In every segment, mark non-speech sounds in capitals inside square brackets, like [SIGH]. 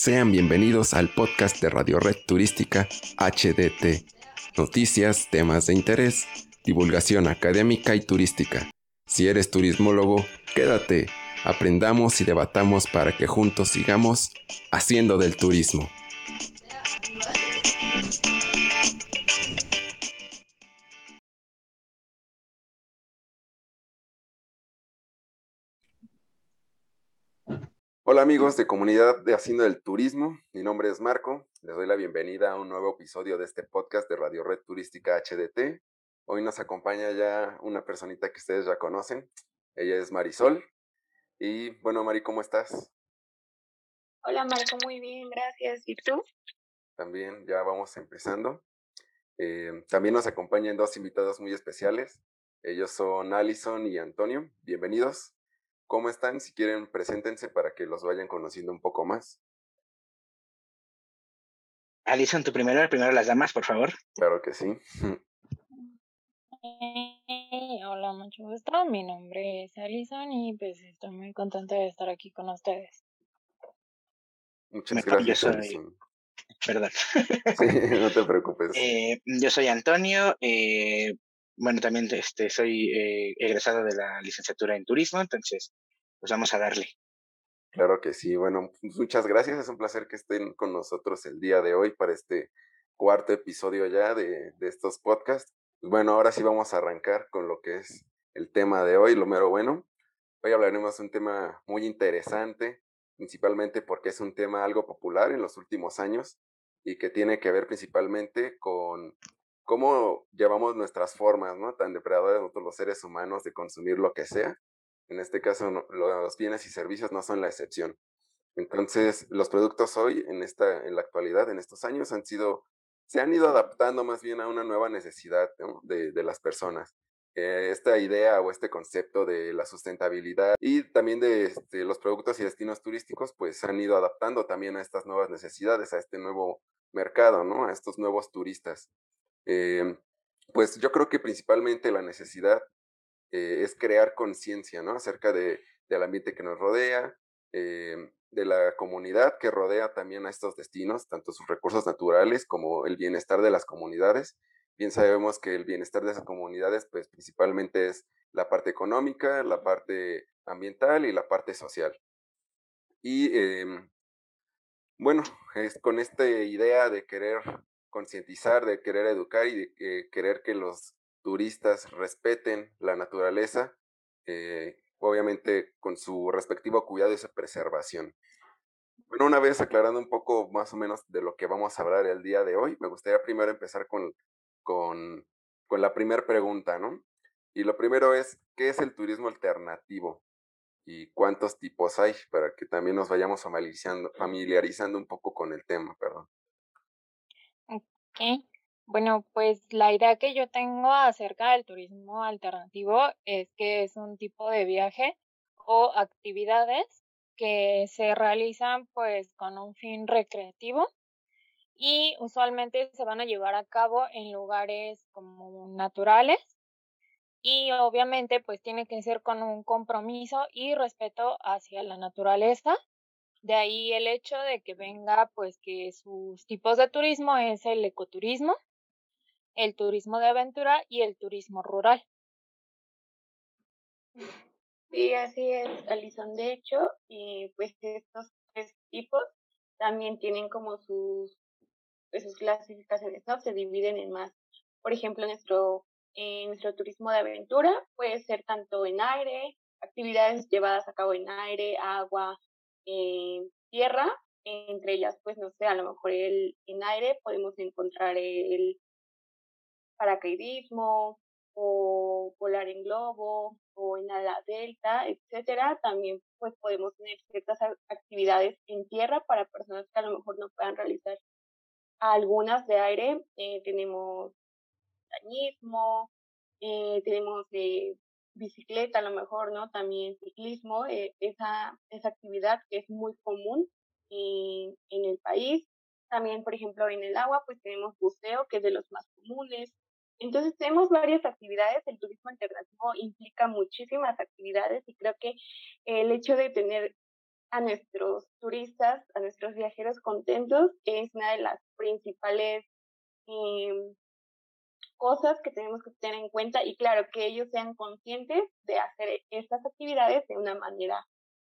Sean bienvenidos al podcast de Radio Red Turística HDT. Noticias, temas de interés, divulgación académica y turística. Si eres turismólogo, quédate, aprendamos y debatamos para que juntos sigamos haciendo del turismo. Hola amigos de comunidad de Haciendo del Turismo, mi nombre es Marco, les doy la bienvenida a un nuevo episodio de este podcast de Radio Red Turística HDT. Hoy nos acompaña ya una personita que ustedes ya conocen, ella es Marisol. Y bueno, Mari, ¿cómo estás? Hola Marco, muy bien, gracias. ¿Y tú? También, ya vamos empezando. Eh, también nos acompañan dos invitados muy especiales. Ellos son Alison y Antonio. Bienvenidos. ¿Cómo están? Si quieren, preséntense para que los vayan conociendo un poco más. Alison, tu primero, primero las damas, por favor. Claro que sí. [LAUGHS] hola, mucho gusto. Mi nombre es Alison y pues estoy muy contenta de estar aquí con ustedes. Muchas gracias. Yo soy... [LAUGHS] Perdón. [LAUGHS] Sí, no te preocupes. Eh, yo soy Antonio. Eh, bueno, también este, soy eh, egresado de la licenciatura en turismo, entonces, pues vamos a darle. Claro que sí. Bueno, pues, muchas gracias. Es un placer que estén con nosotros el día de hoy para este cuarto episodio ya de, de estos podcasts. Bueno, ahora sí vamos a arrancar con lo que es el tema de hoy, lo mero bueno. Hoy hablaremos de un tema muy interesante, principalmente porque es un tema algo popular en los últimos años y que tiene que ver principalmente con cómo llevamos nuestras formas, ¿no? Tan depredadoras nosotros los seres humanos de consumir lo que sea. En este caso, los bienes y servicios no son la excepción. Entonces, los productos hoy, en, esta, en la actualidad, en estos años, han sido, se han ido adaptando más bien a una nueva necesidad de, de, las personas. Eh, esta idea o este concepto de la sustentabilidad y también de, este, los productos y destinos turísticos, pues se han ido adaptando también a estas nuevas necesidades, a este nuevo mercado, ¿no? A estos nuevos turistas. Eh, pues yo creo que principalmente la necesidad eh, es crear conciencia, ¿no? Acerca de, del ambiente que nos rodea, eh, de la comunidad que rodea también a estos destinos, tanto sus recursos naturales como el bienestar de las comunidades. Bien sabemos que el bienestar de esas comunidades, pues principalmente es la parte económica, la parte ambiental y la parte social. Y em, bueno, es con esta idea de querer concientizar, de querer educar y de querer que los turistas respeten la naturaleza, eh, obviamente con su respectivo cuidado y su preservación. Bueno, una vez aclarando un poco más o menos de lo que vamos a hablar el día de hoy, me gustaría primero empezar con, con, con la primera pregunta, ¿no? Y lo primero es, ¿qué es el turismo alternativo? ¿Y cuántos tipos hay? Para que también nos vayamos familiarizando, familiarizando un poco con el tema, perdón. Bueno, pues la idea que yo tengo acerca del turismo alternativo es que es un tipo de viaje o actividades que se realizan pues con un fin recreativo y usualmente se van a llevar a cabo en lugares como naturales y obviamente pues tiene que ser con un compromiso y respeto hacia la naturaleza. De ahí el hecho de que venga, pues que sus tipos de turismo es el ecoturismo, el turismo de aventura y el turismo rural. Sí, así es, Alison. De hecho, eh, pues estos tres tipos también tienen como sus, pues, sus clasificaciones, ¿no? Se dividen en más. Por ejemplo, nuestro, en nuestro turismo de aventura puede ser tanto en aire, actividades llevadas a cabo en aire, agua, en tierra, entre ellas, pues no sé, a lo mejor el, en aire podemos encontrar el paracaidismo o volar en globo o en ala delta, etcétera. También pues podemos tener ciertas actividades en tierra para personas que a lo mejor no puedan realizar algunas de aire. Eh, tenemos dañismo, eh, tenemos eh, bicicleta a lo mejor, ¿no? También ciclismo, eh, esa, esa actividad que es muy común en el país. También, por ejemplo, en el agua, pues tenemos buceo, que es de los más comunes. Entonces, tenemos varias actividades. El turismo alternativo implica muchísimas actividades y creo que el hecho de tener a nuestros turistas, a nuestros viajeros contentos, es una de las principales em, cosas que tenemos que tener en cuenta y claro, que ellos sean conscientes de hacer estas actividades de una manera,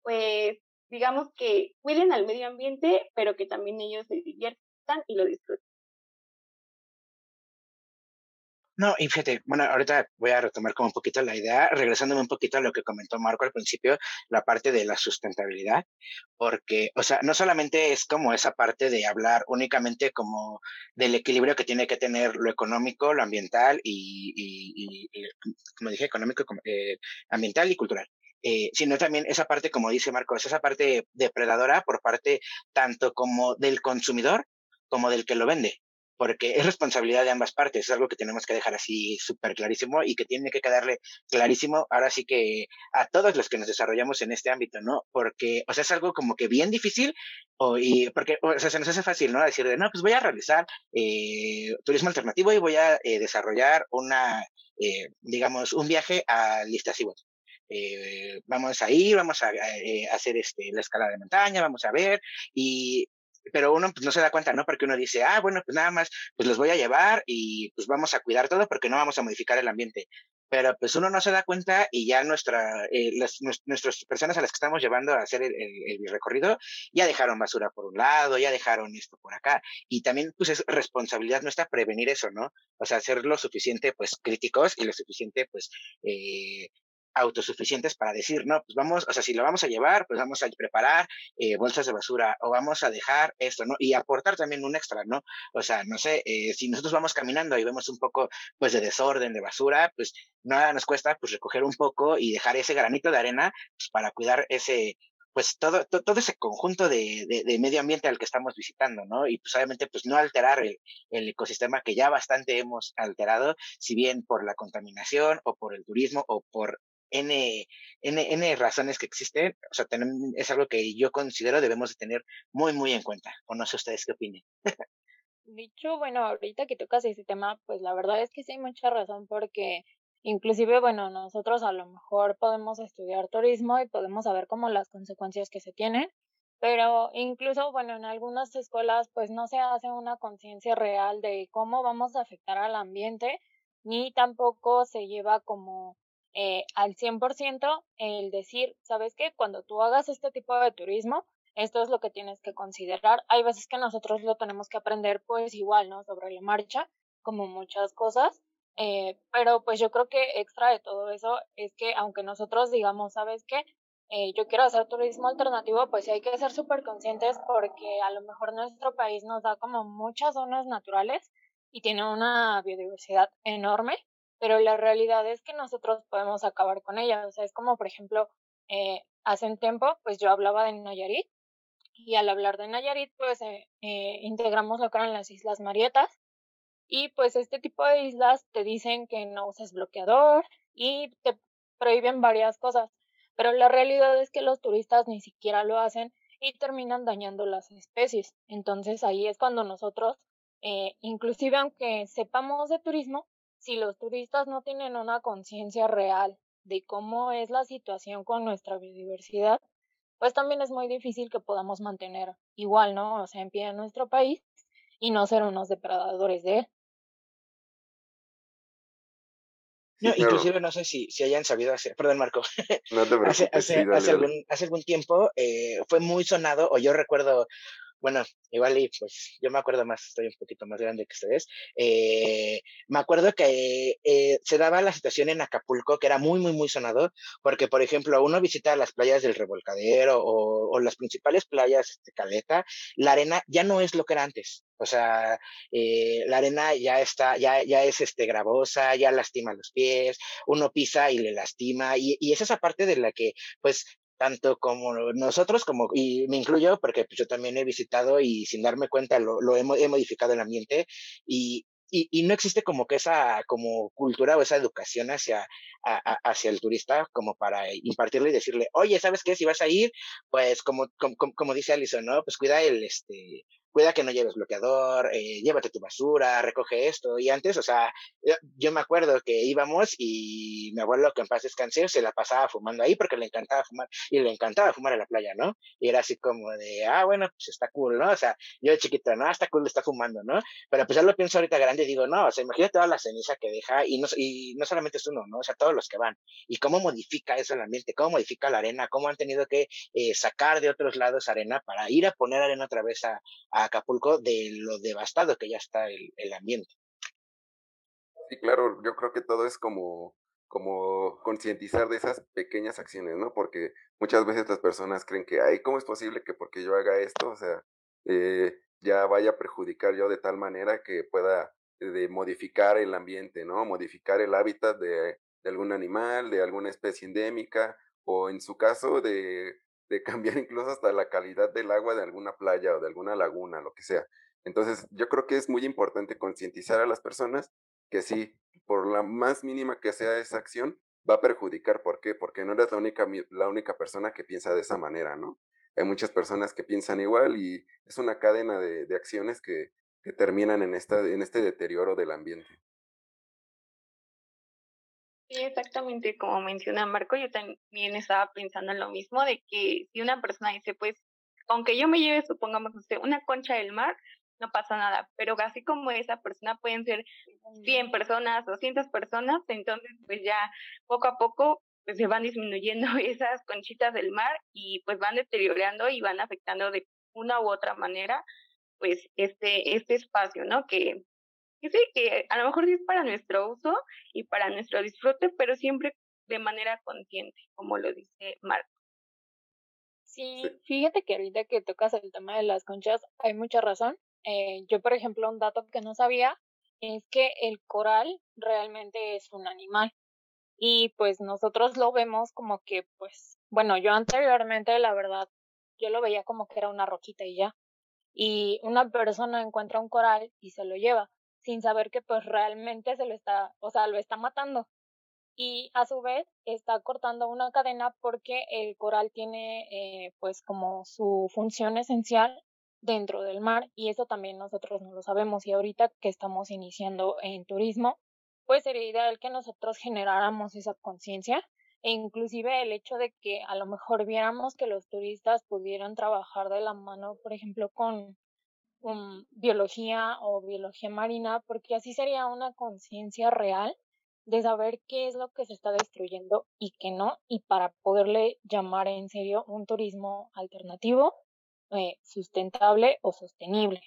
pues, digamos que cuiden al medio ambiente, pero que también ellos se diviertan y lo disfruten. No, y fíjate, bueno, ahorita voy a retomar como un poquito la idea, regresándome un poquito a lo que comentó Marco al principio, la parte de la sustentabilidad, porque, o sea, no solamente es como esa parte de hablar únicamente como del equilibrio que tiene que tener lo económico, lo ambiental y, y, y, como dije, económico, eh, ambiental y cultural. Eh, sino también esa parte, como dice Marco, es esa parte depredadora por parte tanto como del consumidor como del que lo vende porque es responsabilidad de ambas partes, es algo que tenemos que dejar así súper clarísimo y que tiene que quedarle clarísimo ahora sí que a todos los que nos desarrollamos en este ámbito, ¿no? Porque, o sea, es algo como que bien difícil, o, y porque, o sea, se nos hace fácil, ¿no? Decir, no, pues voy a realizar eh, turismo alternativo y voy a eh, desarrollar una, eh, digamos, un viaje a Listasivos. Eh, vamos a ir, vamos a, eh, hacer este, la escalada de montaña, vamos a ver, y pero uno pues no se da cuenta, ¿no? Porque uno dice, ah, bueno, pues nada más, pues los voy a llevar y pues vamos a cuidar todo porque no vamos a modificar el ambiente. Pero pues uno no se da cuenta y ya nuestra, eh, las, nuestras personas a las que estamos llevando a hacer el, recorrido ya dejaron basura por un lado, ya dejaron esto por acá. Y también pues es responsabilidad nuestra prevenir eso, ¿no? O sea, ser lo suficiente pues críticos y lo suficiente pues eh, autosuficientes para decir, no, pues vamos, o sea, si lo vamos a llevar, pues vamos a preparar eh, bolsas de basura o vamos a dejar esto, ¿no? Y aportar también un extra, ¿no? O sea, no sé, eh, si nosotros vamos caminando y vemos un poco, pues, de desorden, de basura, pues nada nos cuesta, pues, recoger un poco y dejar ese granito de arena, pues, para cuidar ese, pues todo, todo ese conjunto de, de, medio ambiente al que estamos visitando, ¿no? Y pues obviamente pues no alterar el, el, ecosistema que ya bastante hemos alterado, si bien por la contaminación o por el turismo o por N, N, N razones que existen, o sea, es algo que yo considero debemos de tener muy, muy en cuenta. O no sé ustedes qué opinen. Dicho, bueno, ahorita que tocas ese tema, pues la verdad es que sí hay mucha razón porque inclusive, bueno, nosotros a lo mejor podemos estudiar turismo y podemos saber como las consecuencias que se tienen, pero incluso, bueno, en algunas escuelas pues no se hace una conciencia real de cómo vamos a afectar al ambiente, ni tampoco se lleva como eh, al 100% el decir, ¿sabes qué? Cuando tú hagas este tipo de turismo, esto es lo que tienes que considerar. Hay veces que nosotros lo tenemos que aprender pues igual, ¿no? Sobre la marcha, como muchas cosas. Eh, pero pues yo creo que extra de todo eso es que aunque nosotros digamos, ¿sabes qué? Eh, yo quiero hacer turismo alternativo, pues hay que ser súper conscientes porque a lo mejor nuestro país nos da como muchas zonas naturales y tiene una biodiversidad enorme pero la realidad es que nosotros podemos acabar con ella. O sea, es como, por ejemplo, eh, hace un tiempo, pues yo hablaba de Nayarit y al hablar de Nayarit, pues eh, eh, integramos lo que eran las Islas Marietas y pues este tipo de islas te dicen que no uses bloqueador y te prohíben varias cosas, pero la realidad es que los turistas ni siquiera lo hacen y terminan dañando las especies. Entonces ahí es cuando nosotros, inclusive aunque sepamos de turismo, si los turistas no tienen una conciencia real de cómo es la situación con nuestra biodiversidad, pues también es muy difícil que podamos mantener igual, ¿no? O sea, en pie en nuestro país y no ser unos depredadores de él. No, inclusive no sé si, si hayan sabido hacer, perdón Marco, no te [LAUGHS] hace, hace, hace, algún, hace algún tiempo eh, fue muy sonado, o yo recuerdo bueno, igual y pues yo me acuerdo más, estoy un poquito más grande que ustedes, eh, me acuerdo que eh, se daba la situación en Acapulco que era muy, muy, muy sonado, porque por ejemplo uno visita las playas del Revolcadero o, las principales playas de Caleta, la arena ya no es lo que era antes. O sea, eh, la arena ya está, ya, ya es este gravosa, ya lastima los pies, uno pisa y le lastima, y, y es esa parte de la que, pues, tanto como nosotros, como, y me incluyo porque pues, yo también he visitado y sin darme cuenta lo, lo he, he, modificado el ambiente y, y, y, no existe como que esa como cultura o esa educación hacia, hacia el turista como para impartirle y decirle, oye, ¿sabes qué? Si vas a ir, pues como, como, como dice Alison, ¿no? Pues cuida el, este, cuida que no lleves bloqueador, eh, llévate tu basura, recoge esto. Y antes, o sea, yo, me acuerdo que íbamos y mi abuelo, que en paz descansé, se la pasaba fumando ahí porque le encantaba fumar y le encantaba fumar en la playa, ¿no? Y era así como de, ah, bueno, pues está cool, ¿no? O sea, yo de chiquito, no, está cool, está fumando, ¿no? Pero pues ya lo pienso ahorita grande y digo, no, o sea, imagínate toda la ceniza que deja y no, y no solamente es uno, ¿no? O sea, todos los que van. Y cómo modifica eso el ambiente, cómo modifica la arena, cómo han tenido que eh, sacar de otros lados arena para ir a poner arena otra vez a, Acapulco de lo devastado que ya está el, ambiente. Sí, claro, yo creo que todo es como como concientizar de esas pequeñas acciones, ¿no? Porque muchas veces las personas creen que, ay, ¿cómo es posible que porque yo haga esto, o sea, eh, ya vaya a perjudicar yo de tal manera que pueda eh, de modificar el ambiente, ¿no? Modificar el hábitat de, de, algún animal, de alguna especie endémica, o en su caso de, de cambiar [LAUGHS] incluso hasta la calidad del agua de alguna playa o de alguna laguna, lo que sea. Entonces, yo creo que es muy importante concientizar a las personas que sí, por la más mínima que sea esa acción, va a perjudicar. ¿Por qué? Porque no eres la única, la única persona que piensa de esa manera, ¿no? Hay muchas personas que piensan igual y es una cadena de, de acciones que, que terminan en, esta, en este deterioro del ambiente. Sí, exactamente como menciona Marco, yo también estaba pensando en lo mismo, de que si una persona dice, pues, aunque yo me lleve, supongamos, una concha del mar, no pasa nada, pero así como esa persona pueden ser 100 personas, 200 personas, entonces pues ya poco a poco pues se van disminuyendo [LAUGHS] esas conchitas del mar y pues van deteriorando y van afectando de una u otra manera pues este este espacio, ¿no? Que que sí, que a lo mejor sí es para nuestro uso y para nuestro disfrute, pero siempre de manera consciente, como lo dice Marco. Sí, fíjate que ahorita que tocas el tema de las conchas, hay mucha razón. Eh, yo, por ejemplo, un dato que no sabía es que el coral realmente es un animal. Y pues nosotros lo vemos como que, pues, bueno, yo anteriormente, la verdad, yo lo veía como que era una roquita y ya. Y una persona encuentra un coral y se lo lleva sin saber que pues realmente se lo está, o sea, lo está matando. Y a su vez está cortando una cadena porque el coral tiene eh, pues como su función esencial dentro del mar y eso también nosotros no lo sabemos y ahorita que estamos iniciando en turismo pues sería ideal que nosotros generáramos esa conciencia e inclusive el hecho de que a lo mejor viéramos que los turistas pudieran trabajar de la mano por ejemplo con biología o biología marina, porque así sería una conciencia real de saber qué es lo que se está destruyendo y qué no, y para poderle llamar en serio un turismo alternativo, eh, sustentable o sostenible.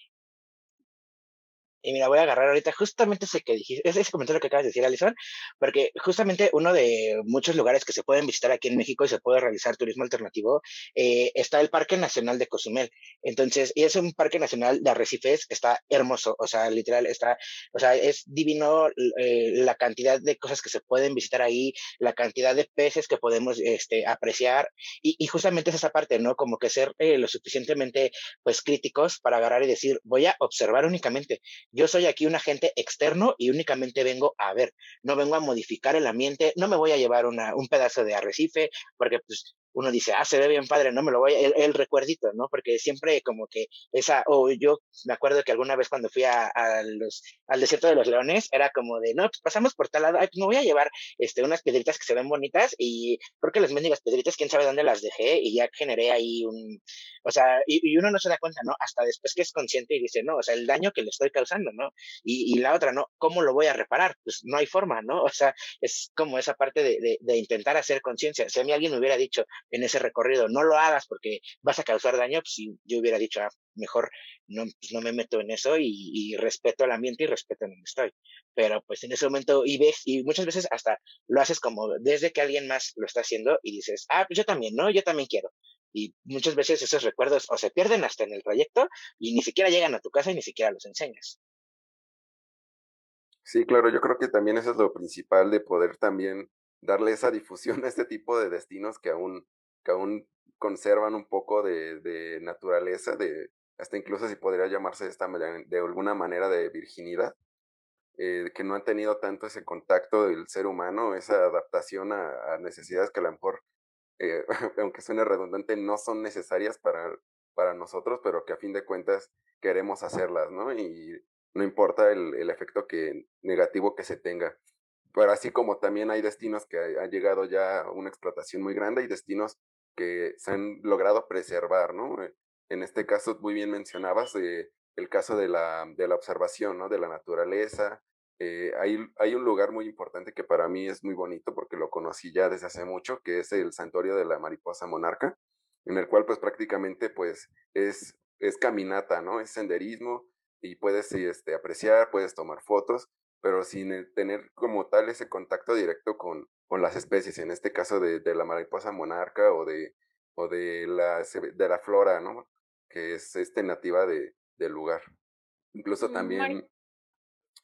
Y mira, voy a agarrar ahorita justamente ese que dijiste, ese comentario que acabas de decir, Alison, porque justamente uno de muchos lugares que se pueden visitar aquí en México y se puede realizar turismo alternativo eh, está el Parque Nacional de Cozumel. Entonces, y es un parque nacional de arrecifes, está hermoso, o sea, literal, está, o sea, es divino eh, la cantidad de cosas que se pueden visitar ahí, la cantidad de peces que podemos este, apreciar, y, y justamente es esa parte, ¿no? Como que ser eh, lo suficientemente, pues, críticos para agarrar y decir, voy a observar únicamente yo soy aquí un agente externo y únicamente vengo a ver, no vengo a modificar el ambiente, no me voy a llevar una, un pedazo de arrecife, porque pues uno dice, ah, se ve bien padre, no me lo voy a, el, recuerdito, ¿no? Porque siempre como que esa, o yo me acuerdo que alguna vez cuando fui a, los, al desierto de los leones, era como de, no, pues pasamos por tal lado, pues me voy a llevar este, unas piedritas que se ven bonitas y creo que las mendigas piedritas, quién sabe dónde las dejé y ya generé ahí un, o sea, y, uno no se da cuenta, ¿no? Hasta después que es consciente y dice, no, o sea, el daño que le estoy causando, ¿no? Y, y la otra, ¿no? ¿Cómo lo voy a reparar? Pues no hay forma, ¿no? O sea, es como esa parte de, de, de intentar hacer conciencia. Si a mí alguien me hubiera dicho, en ese recorrido, no lo hagas porque vas a causar daño, pues si yo hubiera dicho, ah, mejor no, pues no me meto en eso y, respeto al ambiente y respeto donde estoy. Pero pues en ese momento, y ves, y muchas veces hasta lo haces como desde que alguien más lo está haciendo y dices, ah, pues yo también, ¿no? Yo también quiero. Y muchas veces esos recuerdos o se pierden hasta en el trayecto y ni siquiera llegan a tu casa y ni siquiera los enseñas. Sí, claro, yo creo que también eso es lo principal de poder también darle esa difusión a este tipo de destinos que aún que aún conservan un poco de, de naturaleza, de hasta incluso si podría llamarse de, esta, de alguna manera de virginidad, eh, que no han tenido tanto ese contacto del ser humano, esa adaptación a, necesidades que a lo mejor, eh, [LAUGHS] aunque suene redundante, no son necesarias para, para nosotros, pero que a fin de cuentas queremos hacerlas, ¿no? No importa el, el efecto que, negativo que se tenga. Pero así como también hay destinos que ha, llegado ya a una explotación muy grande, hay destinos que se han logrado preservar, ¿no? Eh, en este caso, muy bien mencionabas eh, el caso de la, de la observación, ¿no? De la naturaleza, eh, hay, hay, un lugar muy importante que para mí es muy bonito porque lo conocí ya desde hace mucho, que es el santuario de la mariposa monarca, en el cual pues prácticamente pues es, es caminata, ¿no? Es senderismo y puedes este, apreciar, puedes tomar fotos, pero sin tener como tal ese contacto directo con, con las especies, en este caso de, de la mariposa monarca o de, o de, la, de la flora, ¿no? Que es este nativa de, del lugar. Incluso también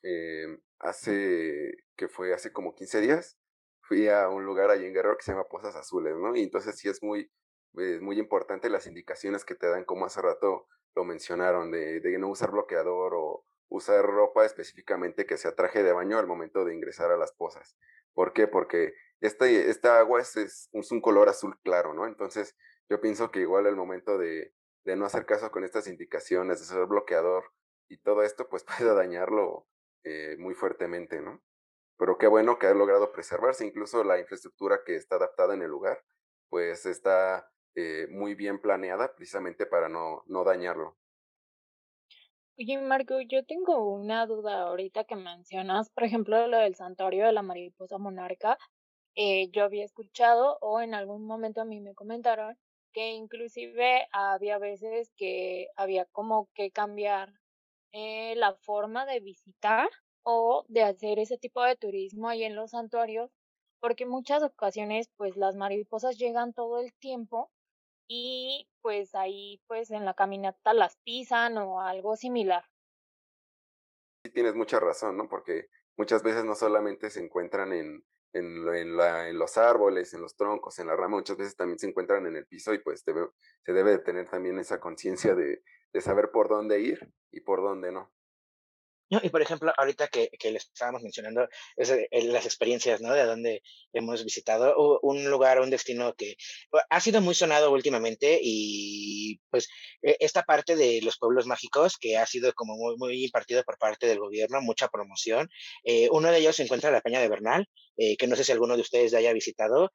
eh, hace, que fue hace como 15 días, fui a un lugar allí en Guerrero que se llama Pozas Azules, ¿no? Y entonces sí es muy, es muy importante las indicaciones que te dan, como hace rato lo mencionaron, de, no usar bloqueador o usar ropa específicamente que sea traje de baño al momento de ingresar a las pozas. ¿Por qué? Porque este, esta agua es, es, un color azul claro, ¿no? Entonces yo pienso que igual el momento de, de no hacer caso con estas indicaciones, de usar bloqueador y todo esto, pues [LAUGHS] puede dañarlo eh, muy fuertemente, ¿no? Pero qué bueno que ha logrado preservarse, incluso la infraestructura que está adaptada en el lugar, pues está eh, muy bien planeada precisamente para no, no dañarlo. Oye, Marco, yo tengo una duda ahorita que mencionas, por ejemplo, lo del santuario de la mariposa monarca. Eh, yo había escuchado o en algún momento a mí me comentaron que inclusive había veces que había como que cambiar eh, la forma de visitar o de hacer ese tipo de turismo ahí en los santuarios, porque muchas ocasiones pues las mariposas llegan todo el tiempo y pues ahí pues en la caminata las pisan o algo similar. Sí, tienes mucha razón, ¿no? Porque muchas veces no solamente se encuentran en, en, la, en los árboles, en los troncos, en la rama, muchas veces también se encuentran en el piso y pues se debe de tener también esa conciencia de, de saber por dónde ir y por dónde no. Y por ejemplo, ahorita que, que les estábamos mencionando es, eh, las experiencias, ¿no? De dónde hemos visitado un lugar, un destino que ha sido muy sonado últimamente y pues e, esta parte de los pueblos mágicos que ha sido como muy, muy impartido por parte del gobierno, mucha promoción. Eh, uno de ellos se encuentra en la Peña de Bernal, eh, que no sé si alguno de ustedes ya haya visitado.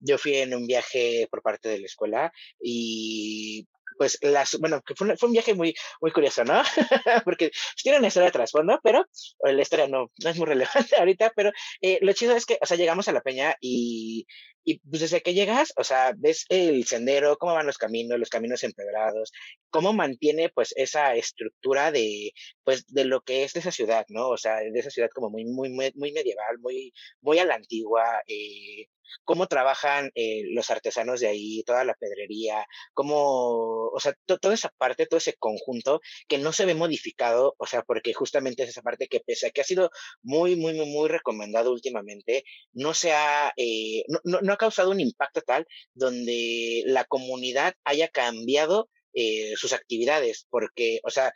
yo fui en un viaje por parte de la escuela y pues las, bueno, que fue, un viaje muy, muy curioso, ¿no? [LAUGHS] Porque tiene una historia de trasfondo, pero la historia no, no es muy relevante [LAUGHS] ahorita, pero eh, lo chido es que, o sea, llegamos a la peña y, y pues desde que llegas, o sea, ves el sendero, cómo van los caminos, los caminos empedrados, cómo mantiene pues esa estructura de, pues, de lo que es de esa ciudad, ¿no? O sea, de esa ciudad como muy, muy, muy medieval, muy, muy a la antigua, eh, cómo trabajan eh, los artesanos de ahí, toda la pedrería, cómo, o sea, toda esa parte, todo ese conjunto que no se ve modificado, o sea, porque justamente es esa parte que pese a que ha sido muy, muy, muy, muy recomendado últimamente, no se ha, eh, no, no, ha causado un impacto tal donde la comunidad haya cambiado eh, sus actividades, porque, o sea,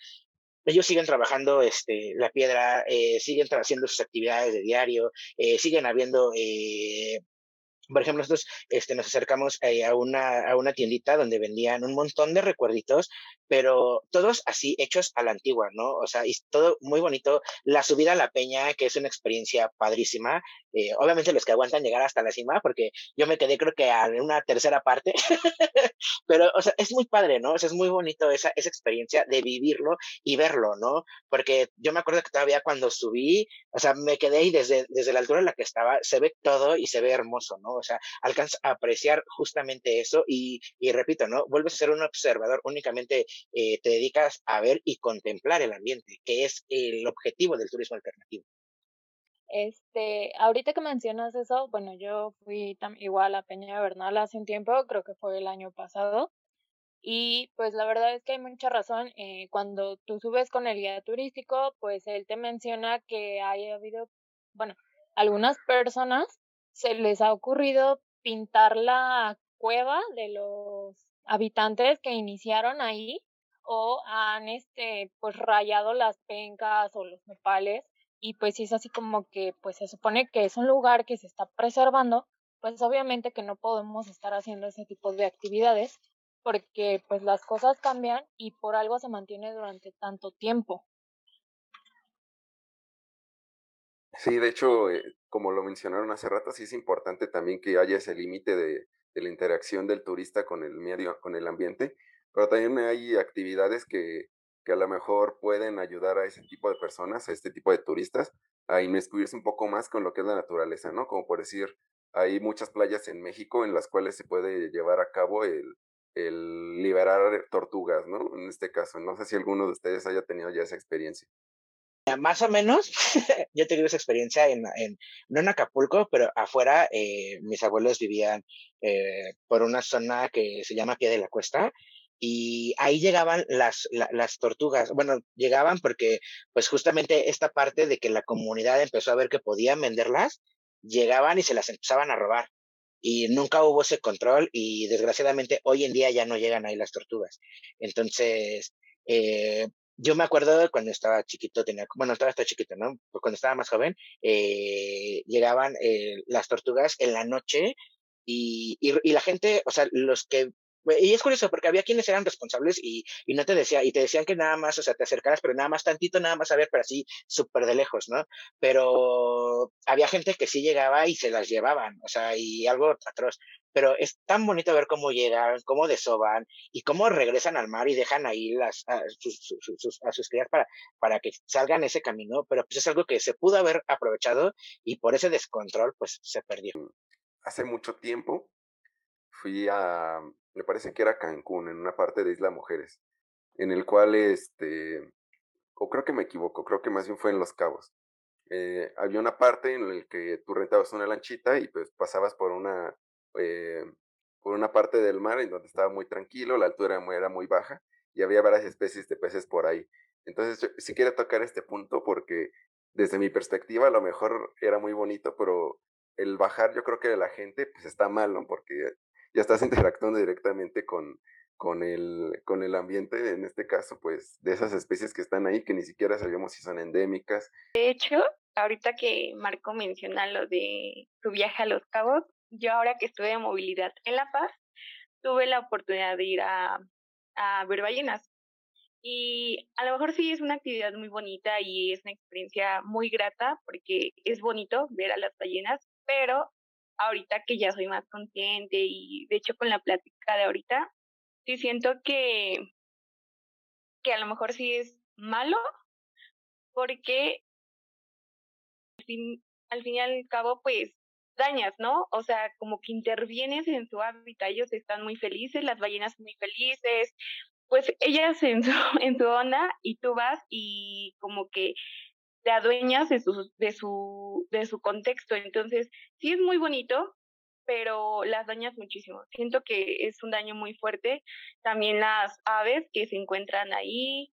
ellos siguen trabajando este, la piedra, siguen haciendo sus actividades de diario, siguen habiendo eh, por ejemplo, nosotros este, nos acercamos eh, a, una, a una tiendita donde vendían un montón de recuerditos, pero todos así hechos a la antigua, ¿no? O sea, y todo muy bonito. La subida a la peña, que es una experiencia padrísima. Eh, obviamente los que aguantan llegar hasta la cima, porque yo me quedé creo que en una tercera parte, [LAUGHS] pero, o sea, es muy padre, ¿no? O sea, es muy bonito esa, esa experiencia de vivirlo y verlo, ¿no? Porque yo me acuerdo que todavía cuando subí, o sea, me quedé ahí desde, desde la altura en la que estaba, se ve todo y se ve hermoso, ¿no? O sea, alcanzas a apreciar justamente eso y, y repito, ¿no? Vuelves a ser un observador, únicamente eh, te dedicas a ver y contemplar el ambiente, que es el objetivo del turismo alternativo. Este, ahorita que mencionas eso, bueno, yo fui igual a Peña de Bernal hace un tiempo, creo que fue el año pasado, y pues la verdad es que hay mucha razón. Eh, cuando tú subes con el guía turístico, pues él te menciona que haya habido, bueno, algunas personas se les ha ocurrido pintar la cueva de los habitantes que iniciaron ahí o han este pues rayado las pencas o los nopales y pues es así como que pues se supone que es un lugar que se está preservando pues obviamente que no podemos estar haciendo ese tipo de actividades porque pues las cosas cambian y por algo se mantiene durante tanto tiempo. Sí, de hecho, eh, como lo mencionaron hace rato, sí es importante también que haya ese límite de, de la interacción del turista con el medio, con el ambiente, pero también hay actividades que, que a lo mejor pueden ayudar a ese tipo de personas, a este tipo de turistas, a inmiscuirse un poco más con lo que es la naturaleza, ¿no? Como por decir, hay muchas playas en México en las cuales se puede llevar a cabo el, el liberar tortugas, ¿no? En este caso, no sé si alguno de ustedes haya tenido ya esa experiencia. Más o menos, [LAUGHS] yo he tenido esa experiencia en, en, no en Acapulco, pero afuera, eh, mis abuelos vivían eh, por una zona que se llama Pie de la Cuesta, y ahí llegaban las, las tortugas. Bueno, llegaban porque pues justamente esta parte de que la comunidad empezó a ver que podían venderlas, llegaban y se las empezaban a robar. Y nunca hubo ese control y desgraciadamente hoy en día ya no llegan ahí las tortugas. Entonces, eh, yo me acuerdo cuando estaba chiquito, tenía, bueno, estaba hasta chiquito, ¿no? Pues cuando estaba más joven, eh, llegaban eh, las tortugas en la noche y, y, y, la gente, o sea, los que y es curioso porque había quienes eran responsables y, y, no te decía, y te decían que nada más, o sea, te acercaras, pero nada más tantito, nada más a ver, pero así súper de lejos, ¿no? Pero había gente que sí llegaba y se las llevaban, o sea, y algo atroz. Pero es tan bonito ver cómo llegan, cómo desoban y cómo regresan al mar y dejan ahí las, a, sus, sus, para, para que salgan ese camino, pero pues es algo que se pudo haber aprovechado y por ese descontrol, pues se perdió. Hace mucho tiempo fui a, me parece que era Cancún, en una parte de Isla Mujeres, en el cual, este, o creo que me equivoco, creo que más bien fue en Los Cabos. Eh, había una parte en la que tú rentabas una lanchita y pues pasabas por una, eh, por una parte del mar en donde estaba muy tranquilo, la altura era muy baja y había varias especies de peces por ahí. Entonces, yo, sí quiero tocar este punto porque desde mi perspectiva a lo mejor era muy bonito, pero el bajar yo creo que de la gente pues está mal, ¿no? Porque ya estás interactuando directamente con, con, el, con el ambiente, en este caso, pues, de esas especies que están ahí, que ni siquiera sabemos si son endémicas. De hecho, ahorita que Marco menciona lo de su viaje a Los Cabos, yo ahora que estuve de movilidad en La Paz, tuve la oportunidad de ir a, a ver ballenas. Y a lo mejor sí es una actividad muy bonita y es una experiencia muy grata porque es bonito ver a las ballenas, pero ahorita que ya soy más consciente y de hecho con la plática de ahorita, sí siento que, que a lo mejor sí es malo porque al fin, al fin y al cabo pues dañas, ¿no? O sea, como que intervienes en su hábitat, ellos están muy felices, las ballenas muy felices, pues ellas en su, [LAUGHS] en su onda y tú vas y como que te adueñas de su, de su, de su contexto. Entonces, sí es muy bonito, pero las dañas muchísimo. Siento que es un daño muy fuerte. También las aves que se encuentran ahí.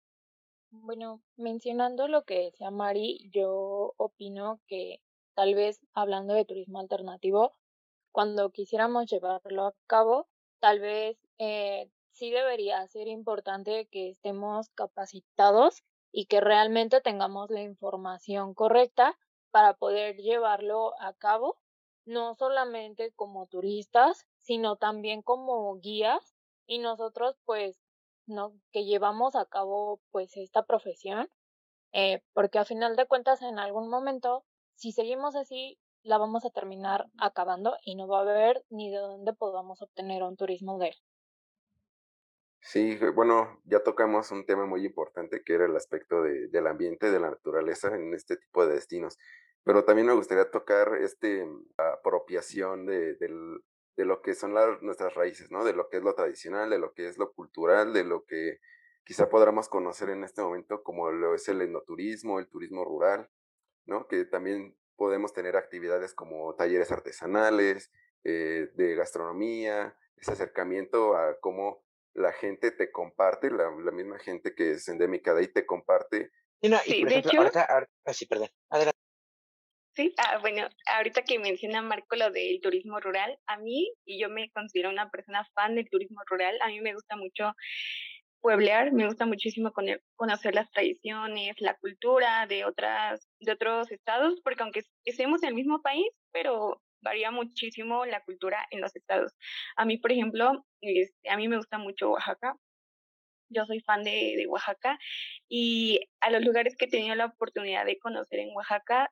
Bueno, mencionando lo que decía Mari, yo opino que tal vez hablando de turismo alternativo, cuando quisiéramos llevarlo a cabo, tal vez eh, sí debería ser importante que estemos capacitados y que realmente tengamos la información correcta para poder llevarlo a cabo, no solamente como turistas, sino también como guías y nosotros pues no que llevamos a cabo pues esta profesión eh, porque a final de cuentas en algún momento si seguimos así la vamos a terminar acabando y no va a haber ni de dónde podamos obtener un turismo de él. Sí, bueno, ya tocamos un tema muy importante que era el aspecto de, del ambiente, de la naturaleza en este tipo de destinos. Pero también me gustaría tocar este apropiación de, del, de lo que son nuestras raíces, ¿no? De lo que es lo tradicional, de lo que es lo cultural, de lo que quizá podamos conocer en este momento como lo es el endoturismo, el turismo rural, ¿no? Que también podemos tener actividades como talleres artesanales, eh, de gastronomía, ese acercamiento a cómo la gente te comparte, la, la, misma gente que es endémica de ahí te comparte. Sí, no, y Sí, por de ejemplo, hecho- ahorita, ahor- ah, sí, perdón, adelante. Sí, ah, bueno, ahorita que menciona Marco lo del turismo rural, a mí, y yo me considero una persona fan del turismo rural, a mí me gusta mucho pueblear, me gusta muchísimo cono- conocer las tradiciones, la cultura de otras, de otros estados, porque aunque estemos en el mismo país, pero varía muchísimo la cultura en los estados. A mí, por ejemplo, este, a mí me gusta mucho Oaxaca. Yo soy fan de, Oaxaca y a los lugares que he tenido la oportunidad de conocer en Oaxaca,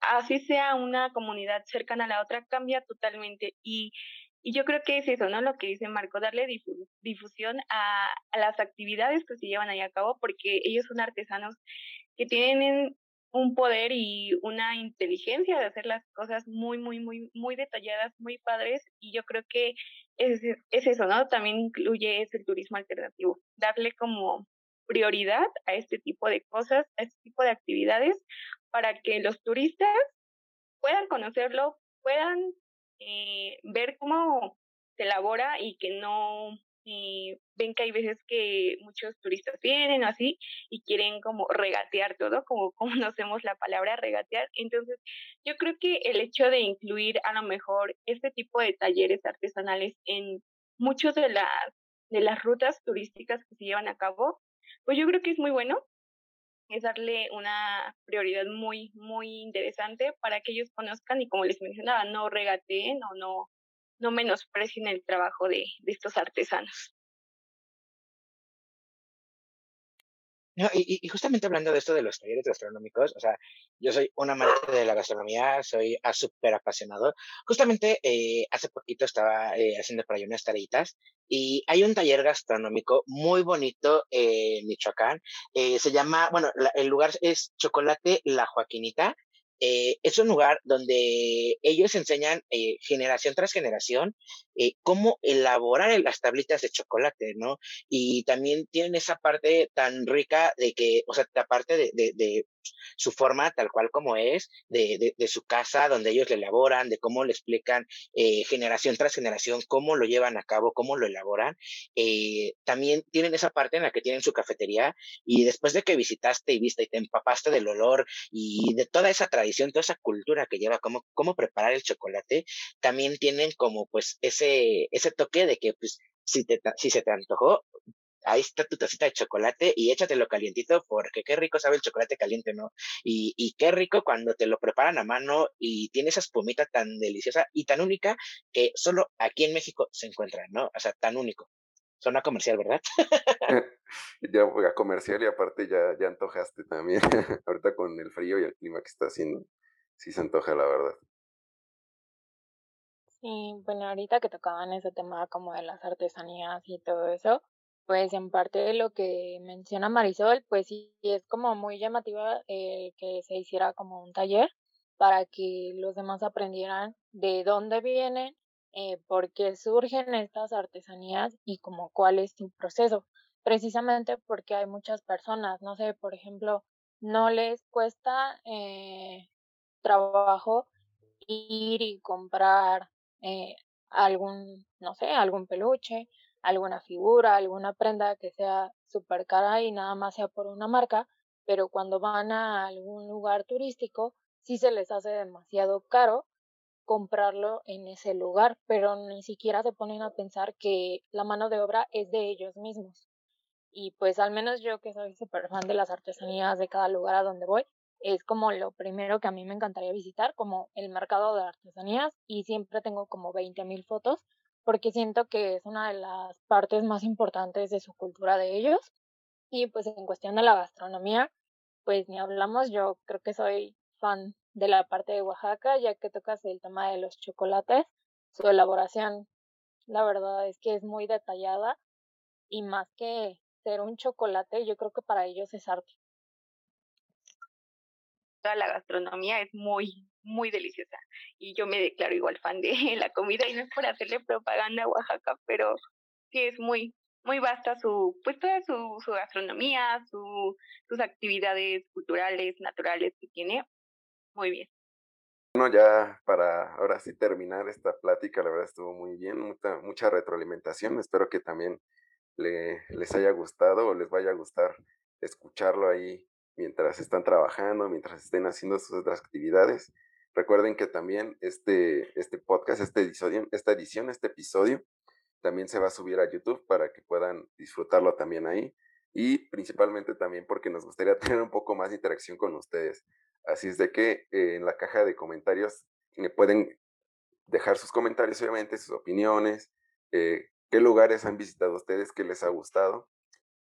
así sea una comunidad cercana a la otra, cambia totalmente. Y, y yo creo que es eso, ¿no? Lo que dice Marco, darle difusión a, a las actividades que se llevan ahí a cabo, porque ellos son artesanos que tienen un poder y una inteligencia de hacer las cosas muy, muy, muy, muy detalladas, muy padres, y yo creo que es, es eso, ¿no? También incluye ese turismo alternativo, darle como prioridad a este tipo de cosas, a este tipo de actividades, para que los turistas puedan conocerlo, puedan eh, ver cómo se elabora y que no eh, ven que hay veces que muchos turistas vienen así y quieren como regatear todo, como [LAUGHS] conocemos la palabra regatear. Entonces, yo creo que el hecho de incluir a lo mejor este tipo de talleres artesanales en muchos de las de las rutas turísticas que se llevan a cabo, pues yo creo que es muy bueno es darle una prioridad muy, muy interesante para que ellos conozcan y como les mencionaba, no regateen o no, no menosprecien el trabajo de, de estos artesanos. No, y, y, justamente hablando de esto de los talleres gastronómicos, o sea, yo soy un amante de la gastronomía, soy súper apasionado. Justamente eh, hace poquito estaba eh, haciendo por ahí unas tareitas y hay un taller gastronómico muy bonito en Michoacán. Eh, se llama, bueno, la, el lugar es Chocolate La Joaquinita eh, es un lugar donde ellos enseñan eh, generación tras generación eh, cómo elaborar las tablitas de chocolate, ¿no? Y también tienen esa parte tan rica de que, o sea, la parte de, su forma tal cual como es, de, de, su casa, donde ellos le elaboran, de cómo le explican eh, generación tras generación, cómo lo llevan a cabo, cómo lo elaboran. Eh, también tienen esa parte en la que tienen su cafetería y después de que visitaste y viste y te empapaste del olor y de toda esa tradición, toda esa cultura que lleva, cómo, cómo preparar el chocolate, también tienen como pues ese, ese toque de que pues si, te, si se te antojó, ahí está tu tacita de chocolate y échatelo calientito porque qué rico sabe el chocolate caliente, ¿no? Y, y qué rico cuando te lo preparan a mano y tiene esa espumita tan deliciosa y tan única que solo aquí en México se encuentra, ¿no? O sea, tan único. Zona comercial, ¿verdad? [LAUGHS] ya fue a comercial y aparte ya, ya antojaste también. [LAUGHS] Ahorita con el frío y el clima que está haciendo, sí se antoja, la verdad. Sí, bueno, ahorita que tocaban ese tema como de las artesanías y todo eso, pues en parte de lo que menciona Marisol, pues sí es como muy llamativa eh, que se hiciera como un taller para que los demás aprendieran de dónde vienen, eh, por qué surgen estas artesanías y como cuál es su proceso. Precisamente porque hay muchas personas, no sé, por ejemplo, no les cuesta eh, trabajo ir y comprar eh, algún, no sé, algún peluche alguna figura, alguna prenda que sea súper cara y nada más sea por una marca, pero cuando van a algún lugar turístico, sí se les hace demasiado caro comprarlo en ese lugar, pero ni siquiera se ponen a pensar que la mano de obra es de ellos mismos. Y pues al menos yo que soy súper fan de las artesanías de cada lugar a donde voy, es como lo primero que a mí me encantaría visitar, como el mercado de artesanías y siempre tengo como 20 mil fotos porque siento que es una de las partes más importantes de su cultura de ellos. Y pues en cuestión de la gastronomía, pues ni hablamos, yo creo que soy fan de la parte de Oaxaca, ya que tocas el tema de los chocolates, su elaboración, la verdad es que es muy detallada y más que ser un chocolate, yo creo que para ellos es arte. Toda la gastronomía es muy, muy deliciosa. Y yo me declaro igual fan de [LAUGHS] la comida y no es por hacerle propaganda a Oaxaca, pero sí es muy, muy vasta su, pues toda su, su gastronomía, su, sus actividades culturales, naturales que tiene. Muy bien. Bueno, ya para ahora sí terminar esta plática, la verdad estuvo muy bien, mucha, mucha retroalimentación. Espero que también le, les haya gustado o les vaya a gustar escucharlo ahí mientras están trabajando, mientras estén haciendo sus otras actividades. Recuerden que también este, este podcast, esta edición, esta edición, este episodio, también se va a subir a YouTube para que puedan disfrutarlo también ahí. Y principalmente también porque nos gustaría [LAUGHS] tener un poco más de interacción con ustedes. Así es de que eh, en la caja de comentarios me pueden dejar sus comentarios, obviamente, sus opiniones, eh, qué lugares han visitado ustedes, qué les ha gustado,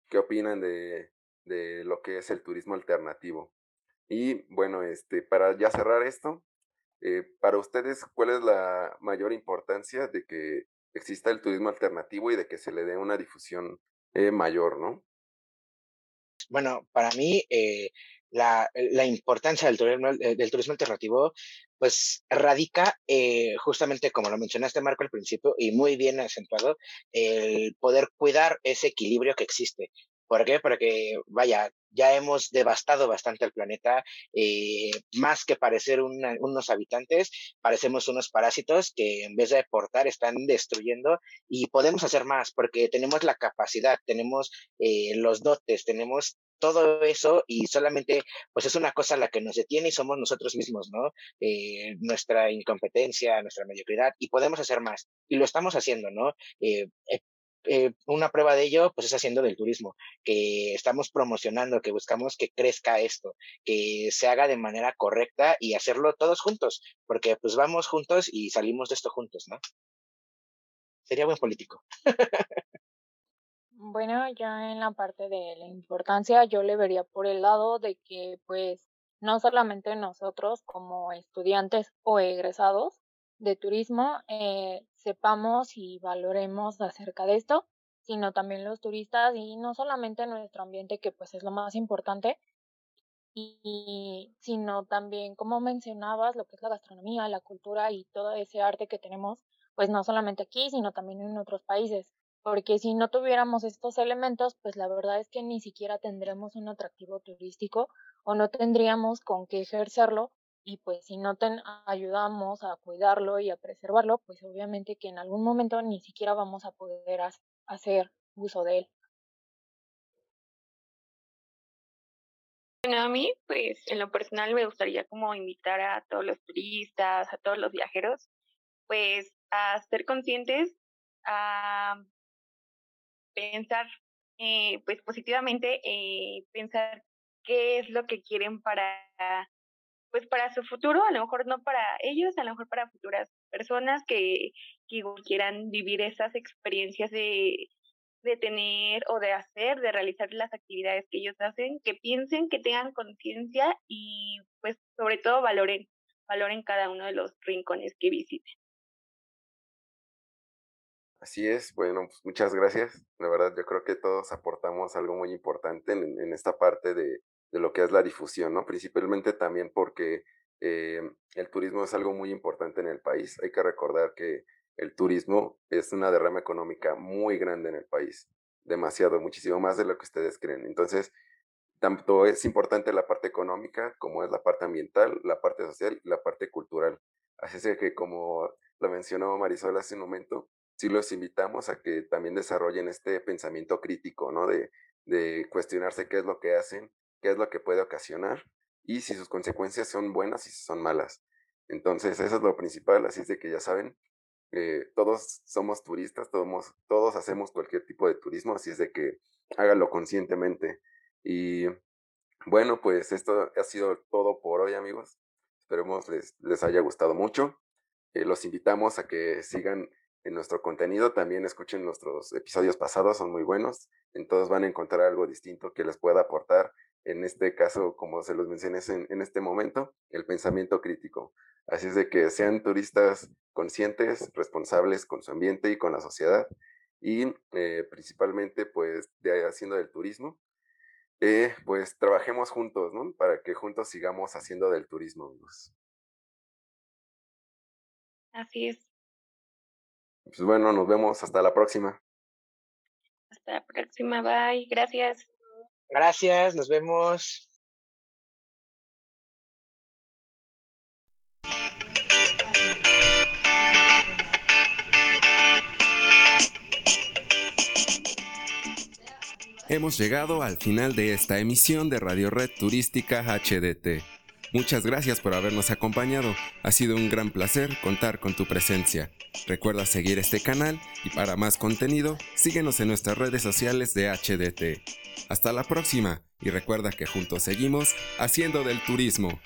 qué opinan de, de lo que es el turismo alternativo. Y bueno, este, para ya cerrar esto, eh, para ustedes, ¿cuál es la mayor importancia de que exista el turismo alternativo y de que se le dé una difusión eh, mayor, no? Bueno, para mí eh, la, la, importancia del turismo, del turismo alternativo pues radica justamente como lo mencionaste Marco al principio y muy bien acentuado, [LAUGHS] el poder cuidar ese equilibrio que existe. ¿Por qué? Porque, vaya, ya hemos devastado bastante el planeta, eh, más que parecer unos habitantes, parecemos unos parásitos que en vez de aportar están destruyendo y podemos hacer más porque tenemos la capacidad, tenemos eh, los dotes, tenemos todo eso y solamente pues es una cosa la que nos detiene y somos nosotros mismos, ¿no? Eh, nuestra incompetencia, nuestra mediocridad y podemos hacer más y lo estamos haciendo, ¿no? Eh, una prueba de ello, pues es haciendo del turismo, que estamos promocionando, que buscamos que crezca esto, que se haga de manera correcta y hacerlo todos juntos, porque pues vamos juntos y salimos de esto juntos, ¿no? Sería buen político. bueno, ya en la parte de la importancia, yo le vería por el lado de que pues no solamente nosotros como estudiantes o egresados, de turismo eh, sepamos y valoremos acerca de esto, sino también los turistas y no solamente nuestro ambiente, que pues es lo más importante, y, sino también, como mencionabas, lo que es la gastronomía, la cultura y todo ese arte que tenemos, pues no solamente aquí, sino también en otros países. Porque si no tuviéramos estos elementos, pues la verdad es que ni siquiera tendremos un atractivo turístico o no tendríamos con qué ejercerlo y pues si no te ayudamos a cuidarlo y a preservarlo, pues obviamente que en algún momento ni siquiera vamos a poder hacer uso de él. Bueno, a mí, pues en lo personal me gustaría como invitar a todos los turistas, a todos los viajeros, pues a ser conscientes, a pensar eh, pues positivamente, eh, pensar qué es lo que quieren para pues para su futuro, a lo mejor no para ellos, a lo mejor para futuras personas que, que quieran vivir esas experiencias de, de tener o de hacer, de realizar las actividades que ellos hacen, que piensen, que tengan conciencia y pues sobre todo valoren, valoren cada uno de los rincones que visiten. Así es, bueno, pues muchas gracias. La verdad, yo creo que todos aportamos algo muy importante en, en esta parte de, de lo que es la difusión, ¿no? Principalmente también porque eh, el turismo es algo muy importante en el país. Hay que recordar que el turismo es una derrama económica muy grande en el país, demasiado, muchísimo más de lo que ustedes creen. Entonces, tanto es importante la parte económica como es la parte ambiental, la parte social y la parte cultural. Así es que, como lo mencionó Marisol hace un momento, sí los invitamos a que también desarrollen este pensamiento crítico, ¿no? De, de cuestionarse qué es lo que hacen, qué es lo que puede ocasionar y si sus consecuencias son buenas y si son malas. Entonces, eso es lo principal, así es de que ya saben, eh, todos somos turistas, todos, todos hacemos cualquier tipo de turismo, así es de que háganlo conscientemente. Y bueno, pues esto ha sido todo por hoy, amigos. Esperemos les, les haya gustado mucho. Eh, los invitamos a que sigan en nuestro contenido, también escuchen nuestros episodios pasados, son muy buenos. En todos van a encontrar algo distinto que les pueda aportar en este caso, como se los mencioné en, este momento, el pensamiento crítico. Así es de que sean turistas conscientes, responsables con su ambiente y con la sociedad y eh, principalmente pues de, haciendo del turismo, eh, pues trabajemos juntos, ¿no? Para que juntos sigamos haciendo del turismo. Así es. Pues bueno, nos vemos hasta la próxima. Hasta la próxima, bye, gracias. Gracias, nos vemos. Hemos llegado al final de esta emisión de Radio Red Turística HDT. Muchas gracias por habernos acompañado. Ha sido un gran placer contar con tu presencia. Recuerda seguir este canal y para más contenido, síguenos en nuestras redes sociales de HDT. Hasta la próxima y recuerda que juntos seguimos haciendo del turismo